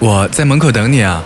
我在门口等你啊。